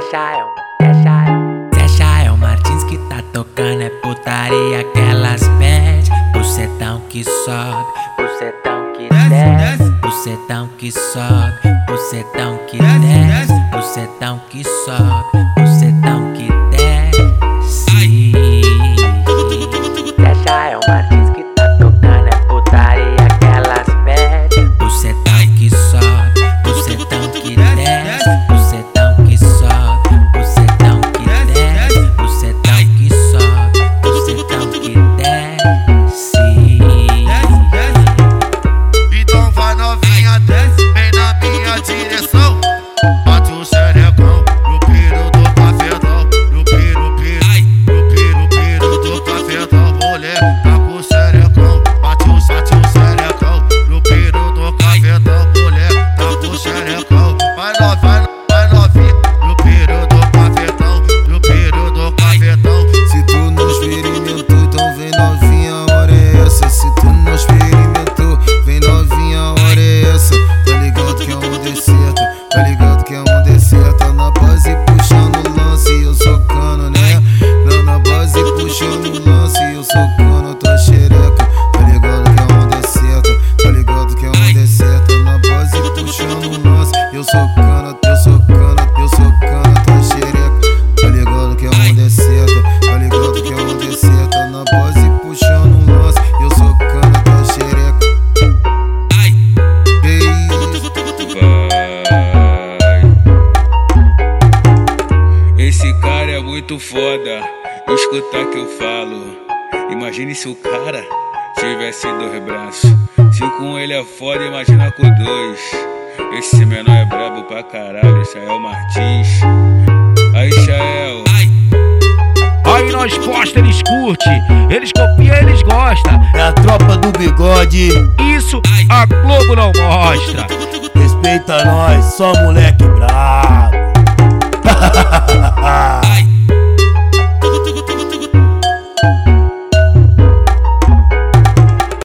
Jael, é Jael Martins que tá tocando é putaria que elas pede. Bucetão que sobe, Bucetão que desce, bucetão que sobe, bucetão que desce, bucetão que sobe, bucetão lance, eu socando, eu socando, eu socando tua xereca. Tá ligado que é um deserto, tá ligado que é um deserto. Na base puxando um lance, eu socando tua xereca. Isso? Vai. Esse cara é muito foda. Escuta que eu falo. Imagine se o cara tivesse dois braços. Se com ele é foda, imagina com dois. Esse menor é brabo pra caralho, Chael Martins. Aí, Chael. Aí nós posta, eles curte, eles copiam, eles gostam. É a tropa do bigode, Isso a Globo não mostra. respeita nós, só moleque brabo.